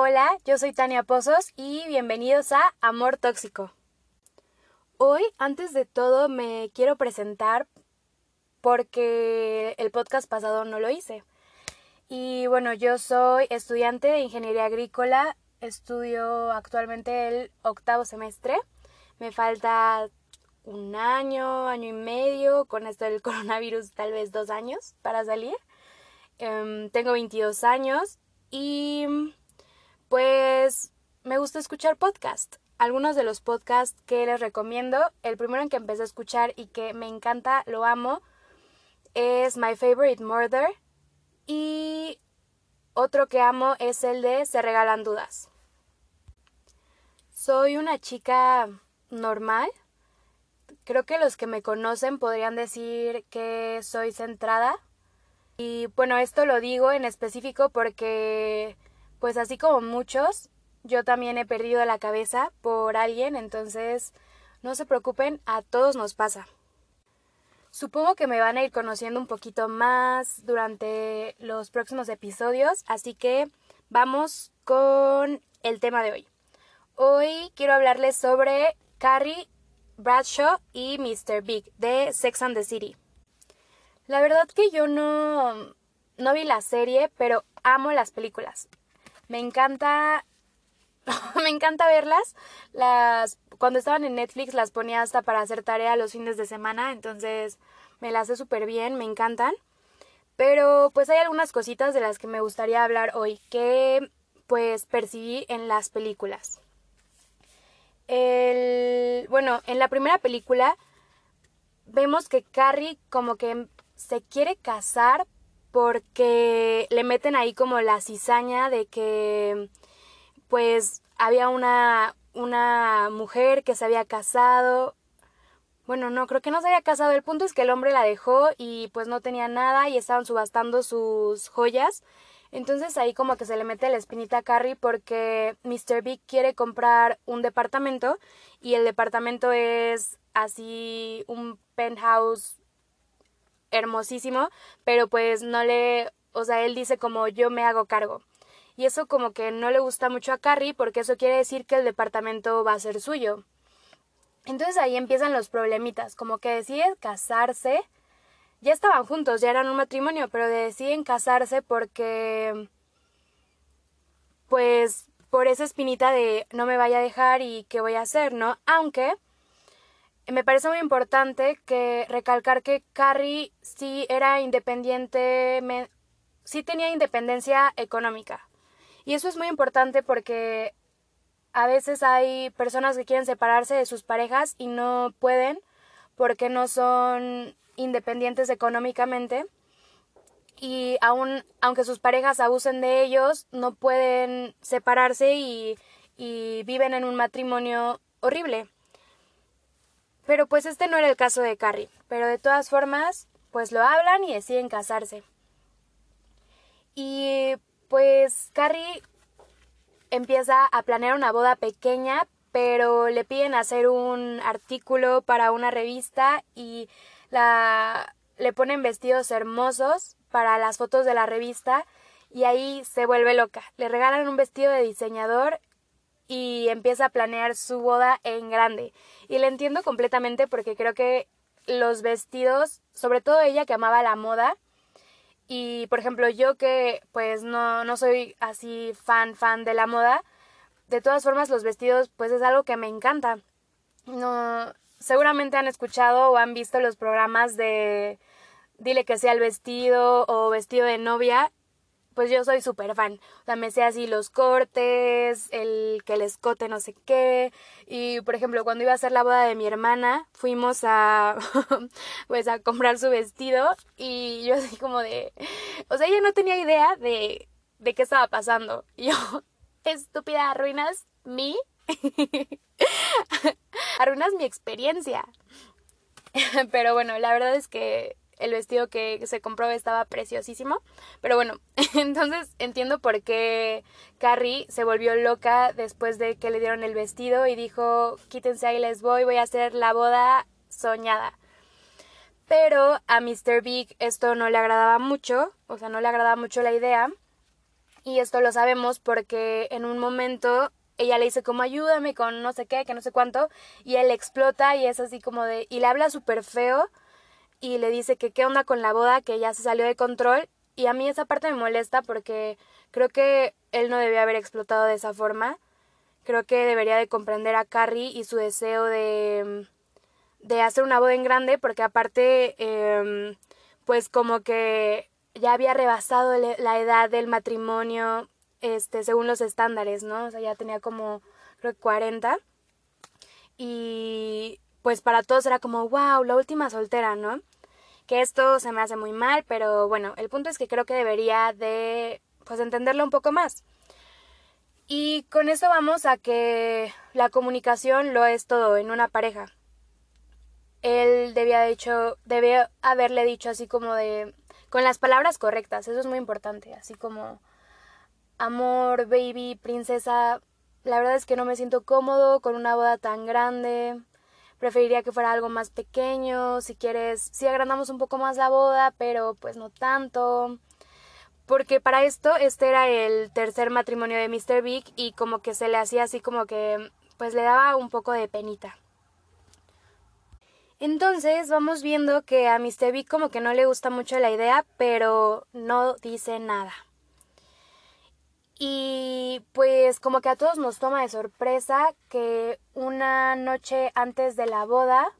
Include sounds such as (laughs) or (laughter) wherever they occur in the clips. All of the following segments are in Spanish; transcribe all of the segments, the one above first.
Hola, yo soy Tania Pozos y bienvenidos a Amor Tóxico. Hoy, antes de todo, me quiero presentar porque el podcast pasado no lo hice. Y bueno, yo soy estudiante de Ingeniería Agrícola, estudio actualmente el octavo semestre. Me falta un año, año y medio, con esto del (laughs) coronavirus tal vez dos años para salir. Em, tengo 22 años y pues me gusta escuchar podcast. Algunos de los podcasts que les recomiendo, el primero en que empecé a escuchar y que me encanta, lo amo, es My Favorite Murder y otro que amo es el de Se regalan dudas. Soy una chica normal. Creo que los que me conocen podrían decir que soy centrada. Y bueno, esto lo digo en específico porque, pues así como muchos, yo también he perdido la cabeza por alguien, entonces no se preocupen, a todos nos pasa. Supongo que me van a ir conociendo un poquito más durante los próximos episodios, así que vamos con el tema de hoy. Hoy quiero hablarles sobre Carrie Bradshaw y Mr. Big de Sex and the City. La verdad que yo no, no vi la serie, pero amo las películas. Me encanta (laughs) me encanta verlas. Las cuando estaban en Netflix las ponía hasta para hacer tarea los fines de semana, entonces me las sé súper bien, me encantan. Pero pues hay algunas cositas de las que me gustaría hablar hoy que pues percibí en las películas. El, bueno, en la primera película vemos que Carrie como que se quiere casar porque le meten ahí como la cizaña de que pues había una, una mujer que se había casado. Bueno, no, creo que no se había casado. El punto es que el hombre la dejó y pues no tenía nada y estaban subastando sus joyas. Entonces ahí como que se le mete la espinita a Carrie porque Mr. Big quiere comprar un departamento y el departamento es así un penthouse hermosísimo, pero pues no le, o sea, él dice como yo me hago cargo. Y eso como que no le gusta mucho a Carrie porque eso quiere decir que el departamento va a ser suyo. Entonces ahí empiezan los problemitas, como que deciden casarse. Ya estaban juntos, ya eran un matrimonio, pero deciden casarse porque pues por esa espinita de no me vaya a dejar y qué voy a hacer, ¿no? Aunque me parece muy importante que recalcar que Carrie sí era independiente, sí tenía independencia económica. Y eso es muy importante porque a veces hay personas que quieren separarse de sus parejas y no pueden porque no son independientes económicamente y aún aunque sus parejas abusen de ellos no pueden separarse y viven en un matrimonio horrible. Pero pues este no era el caso de Carrie, pero de todas formas pues lo hablan y deciden casarse. Y pues Carrie empieza a planear una boda pequeña, pero le piden hacer un artículo para una revista y la le ponen vestidos hermosos para las fotos de la revista y ahí se vuelve loca. Le regalan un vestido de diseñador y empieza a planear su boda en grande. Y le entiendo completamente porque creo que los vestidos, sobre todo ella que amaba la moda, y por ejemplo, yo que pues no, no soy así fan, fan de la moda, de todas formas los vestidos pues es algo que me encanta. No, seguramente han escuchado o han visto los programas de Dile que sea el vestido o vestido de novia pues yo soy súper fan. O sea, me sé así los cortes, el que el escote no sé qué. Y por ejemplo, cuando iba a hacer la boda de mi hermana, fuimos a (laughs) pues a comprar su vestido y yo así como de o sea, ella no tenía idea de de qué estaba pasando. Y (laughs) yo, estúpida, arruinas mi (laughs) arruinas mi experiencia. Pero bueno, la verdad es que el vestido que se compró estaba preciosísimo. Pero bueno, (laughs) entonces entiendo por qué Carrie se volvió loca después de que le dieron el vestido y dijo, quítense ahí les voy, voy a hacer la boda soñada. Pero a Mr. Big esto no le agradaba mucho, o sea, no le agradaba mucho la idea. Y esto lo sabemos porque en un momento ella le dice como ayúdame con no sé qué, que no sé cuánto, y él explota y es así como de, y le habla súper feo y le dice que qué onda con la boda, que ya se salió de control, y a mí esa parte me molesta porque creo que él no debía haber explotado de esa forma, creo que debería de comprender a Carrie y su deseo de, de hacer una boda en grande, porque aparte, eh, pues como que ya había rebasado la edad del matrimonio, este, según los estándares, ¿no? O sea, ya tenía como, creo 40. Y pues para todos era como, wow, la última soltera, ¿no? Que esto se me hace muy mal, pero bueno, el punto es que creo que debería de, pues, entenderlo un poco más. Y con esto vamos a que la comunicación lo es todo en una pareja. Él debía dicho, debía haberle dicho así como de, con las palabras correctas, eso es muy importante, así como amor, baby, princesa, la verdad es que no me siento cómodo con una boda tan grande. Preferiría que fuera algo más pequeño, si quieres, si agrandamos un poco más la boda, pero pues no tanto. Porque para esto este era el tercer matrimonio de Mr. Big y como que se le hacía así como que pues le daba un poco de penita. Entonces vamos viendo que a Mr. Big como que no le gusta mucho la idea, pero no dice nada. Y pues como que a todos nos toma de sorpresa que una noche antes de la boda,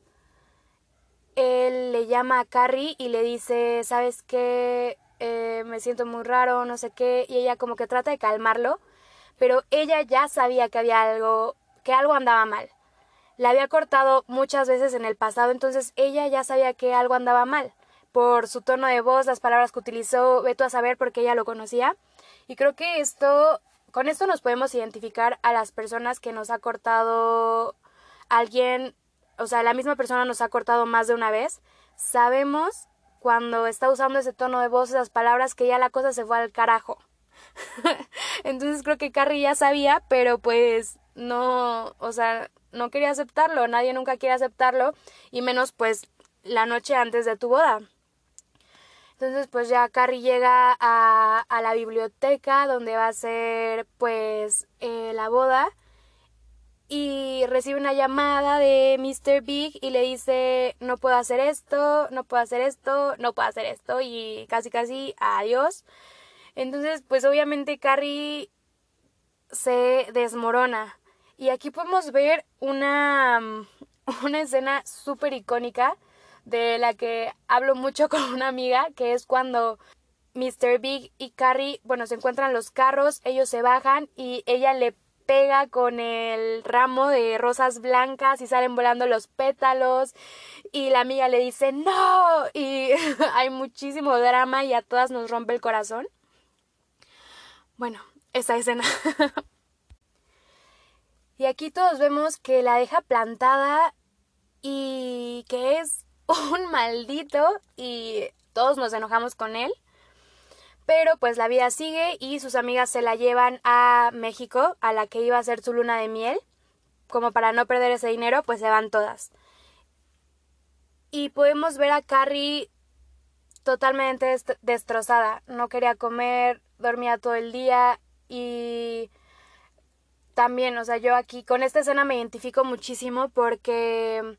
él le llama a Carrie y le dice, ¿sabes qué? Eh, me siento muy raro, no sé qué, y ella como que trata de calmarlo, pero ella ya sabía que había algo, que algo andaba mal. La había cortado muchas veces en el pasado, entonces ella ya sabía que algo andaba mal. Por su tono de voz, las palabras que utilizó, veto a saber porque ella lo conocía. Y creo que esto, con esto nos podemos identificar a las personas que nos ha cortado alguien, o sea, la misma persona nos ha cortado más de una vez. Sabemos cuando está usando ese tono de voz, esas palabras, que ya la cosa se fue al carajo. (laughs) Entonces creo que Carrie ya sabía, pero pues no, o sea, no quería aceptarlo, nadie nunca quiere aceptarlo, y menos pues la noche antes de tu boda. Entonces pues ya Carrie llega a, a la biblioteca donde va a ser pues eh, la boda y recibe una llamada de Mr. Big y le dice no puedo hacer esto, no puedo hacer esto, no puedo hacer esto y casi casi adiós. Entonces pues obviamente Carrie se desmorona y aquí podemos ver una, (laughs) una escena súper icónica de la que hablo mucho (laughs) con una amiga, que es cuando Mr. Big y Carrie, bueno, se encuentran los carros, ellos se bajan y ella le pega con el ramo de rosas blancas y salen volando los pétalos y la amiga le dice no y (laughs) hay muchísimo drama y a todas nos rompe el corazón. Bueno, esa escena. (laughs) y aquí todos vemos que la deja plantada y que es un maldito y todos nos enojamos con él. Pero pues la vida sigue y sus amigas se la llevan a México, a la que iba a ser su luna de miel. Como para no perder ese dinero, pues se van todas. Y podemos ver a Carrie totalmente destrozada. No quería comer, dormía todo el día y también, o sea, yo aquí con esta escena me identifico muchísimo porque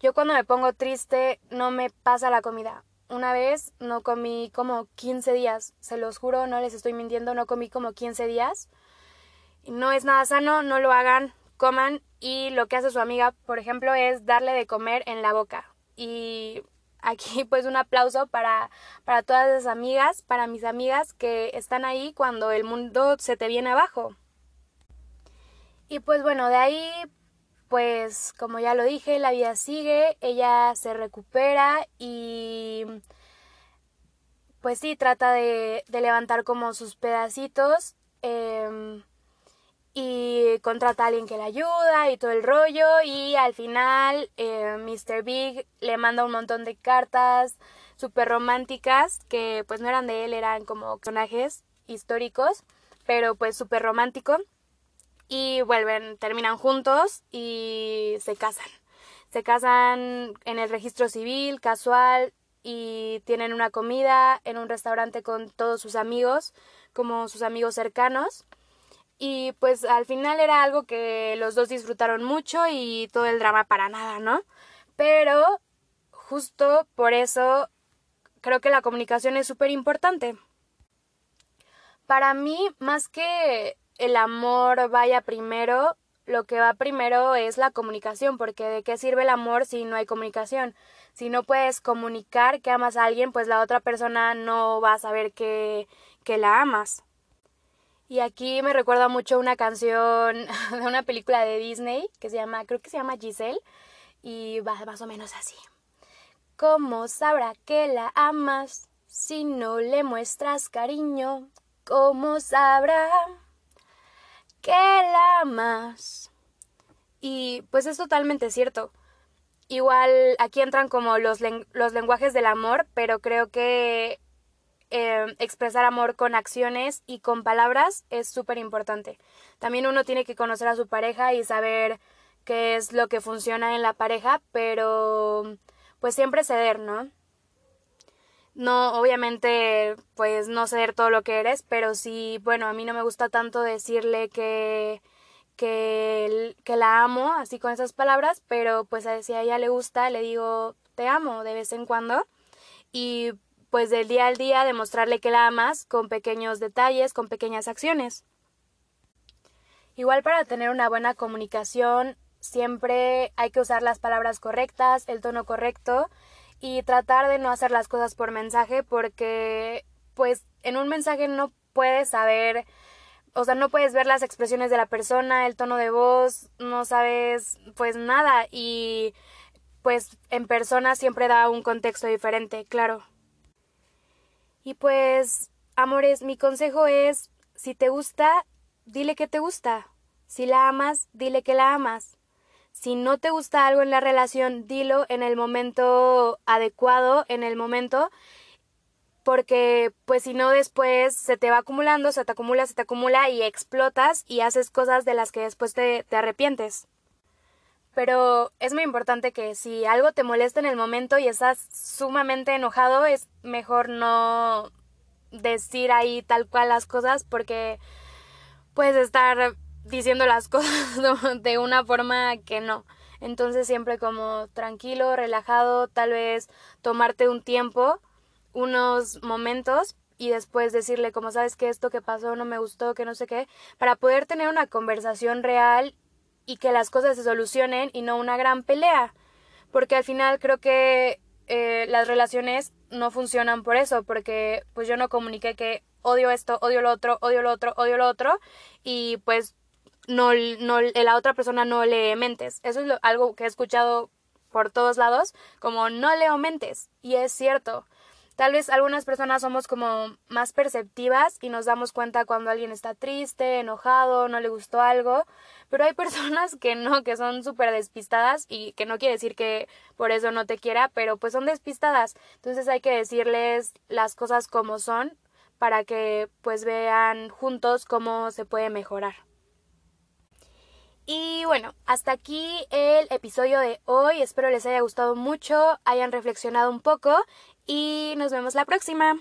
yo cuando me pongo triste no me pasa la comida. Una vez no comí como 15 días, se los juro, no les estoy mintiendo, no comí como 15 días. No es nada sano, no lo hagan, coman y lo que hace su amiga, por ejemplo, es darle de comer en la boca. Y aquí (laughs) pues un aplauso para, para todas las amigas, para mis amigas que están ahí cuando el mundo se te viene abajo. Y pues bueno, de ahí pues como ya lo dije, la vida sigue, ella se recupera y pues sí, trata de, levantar como sus pedacitos em, y contrata a alguien que le ayuda y todo el rollo y al final eh, Mr. Big le manda un montón de cartas súper románticas que pues no eran de él, eran como personajes históricos, pero pues súper romántico y vuelven, terminan juntos y se casan. Se casan en el registro civil, casual, y tienen una comida en un restaurante con todos sus amigos, como sus amigos cercanos. Y pues al final era algo que los dos disfrutaron mucho y todo el drama para nada, ¿no? Pero justo por eso creo que la comunicación es súper importante. Para mí, más que el amor vaya primero, lo que va primero es la comunicación, porque de qué sirve el amor si no hay comunicación. Si no puedes comunicar que amas a alguien, pues la otra persona no va a saber que, que la amas. Y aquí me recuerda mucho una canción (laughs) de una película de Disney que se llama, creo que se llama Giselle, y va más o menos así. ¿Cómo sabrá que la amas si no le muestras cariño? ¿Cómo sabrá que la? Y pues es totalmente cierto. Igual aquí entran como los, los lenguajes del amor, pero creo que eh, expresar amor con acciones y con palabras es súper importante. También uno tiene que conocer a su pareja y saber qué es lo que funciona en la pareja, pero pues siempre ceder, ¿no? No, obviamente, pues no ceder todo lo que eres, pero sí, bueno, a mí no me gusta tanto decirle que que, que la amo, así con esas palabras, pero pues si a ella le gusta, le digo te amo de vez en cuando y pues del día al día demostrarle que la amas con pequeños detalles, con pequeñas acciones. Igual para tener una buena comunicación siempre hay que usar las palabras correctas, el tono correcto y tratar de no hacer las cosas por mensaje porque pues en un mensaje no puedes saber o sea, no puedes ver las expresiones de la persona, el tono de voz, no sabes pues nada y pues en persona siempre da un contexto diferente, claro. Y pues, amores, mi consejo es, si te gusta, dile que te gusta. Si la amas, dile que la amas. Si no te gusta algo en la relación, dilo en el momento adecuado, en el momento porque pues si no después se te va acumulando, se te acumula, se te acumula y explotas y haces cosas de las que después te, te arrepientes. Pero es muy importante que si algo te molesta en el momento y estás sumamente enojado, es mejor no decir ahí tal cual las cosas porque puedes estar diciendo las (laughs) cosas de una forma que no. Entonces siempre como tranquilo, relajado, tal vez tomarte un tiempo unos momentos y después decirle como sabes que esto que pasó no me gustó, que no sé qué, para poder tener una conversación real y que las cosas se solucionen y no una gran pelea. Porque al final creo que eh, las relaciones no funcionan por eso, porque pues yo no comuniqué que odio esto, odio lo otro, odio lo otro, odio lo otro y pues no, no la otra persona no le mentes. Eso es algo que he escuchado por todos lados, como no le mentes. Y es cierto. Tal vez algunas personas somos como más perceptivas y nos damos cuenta cuando alguien está triste, enojado, no le gustó algo, pero hay (laughs) personas que no, que son súper despistadas y que no quiere decir que por eso no te quiera, pero pues son despistadas. Entonces hay que decirles las cosas como son para que pues vean juntos cómo se puede mejorar. Y bueno, hasta aquí el episodio de hoy. Espero les haya gustado mucho, hayan reflexionado un poco y nos vemos la próxima.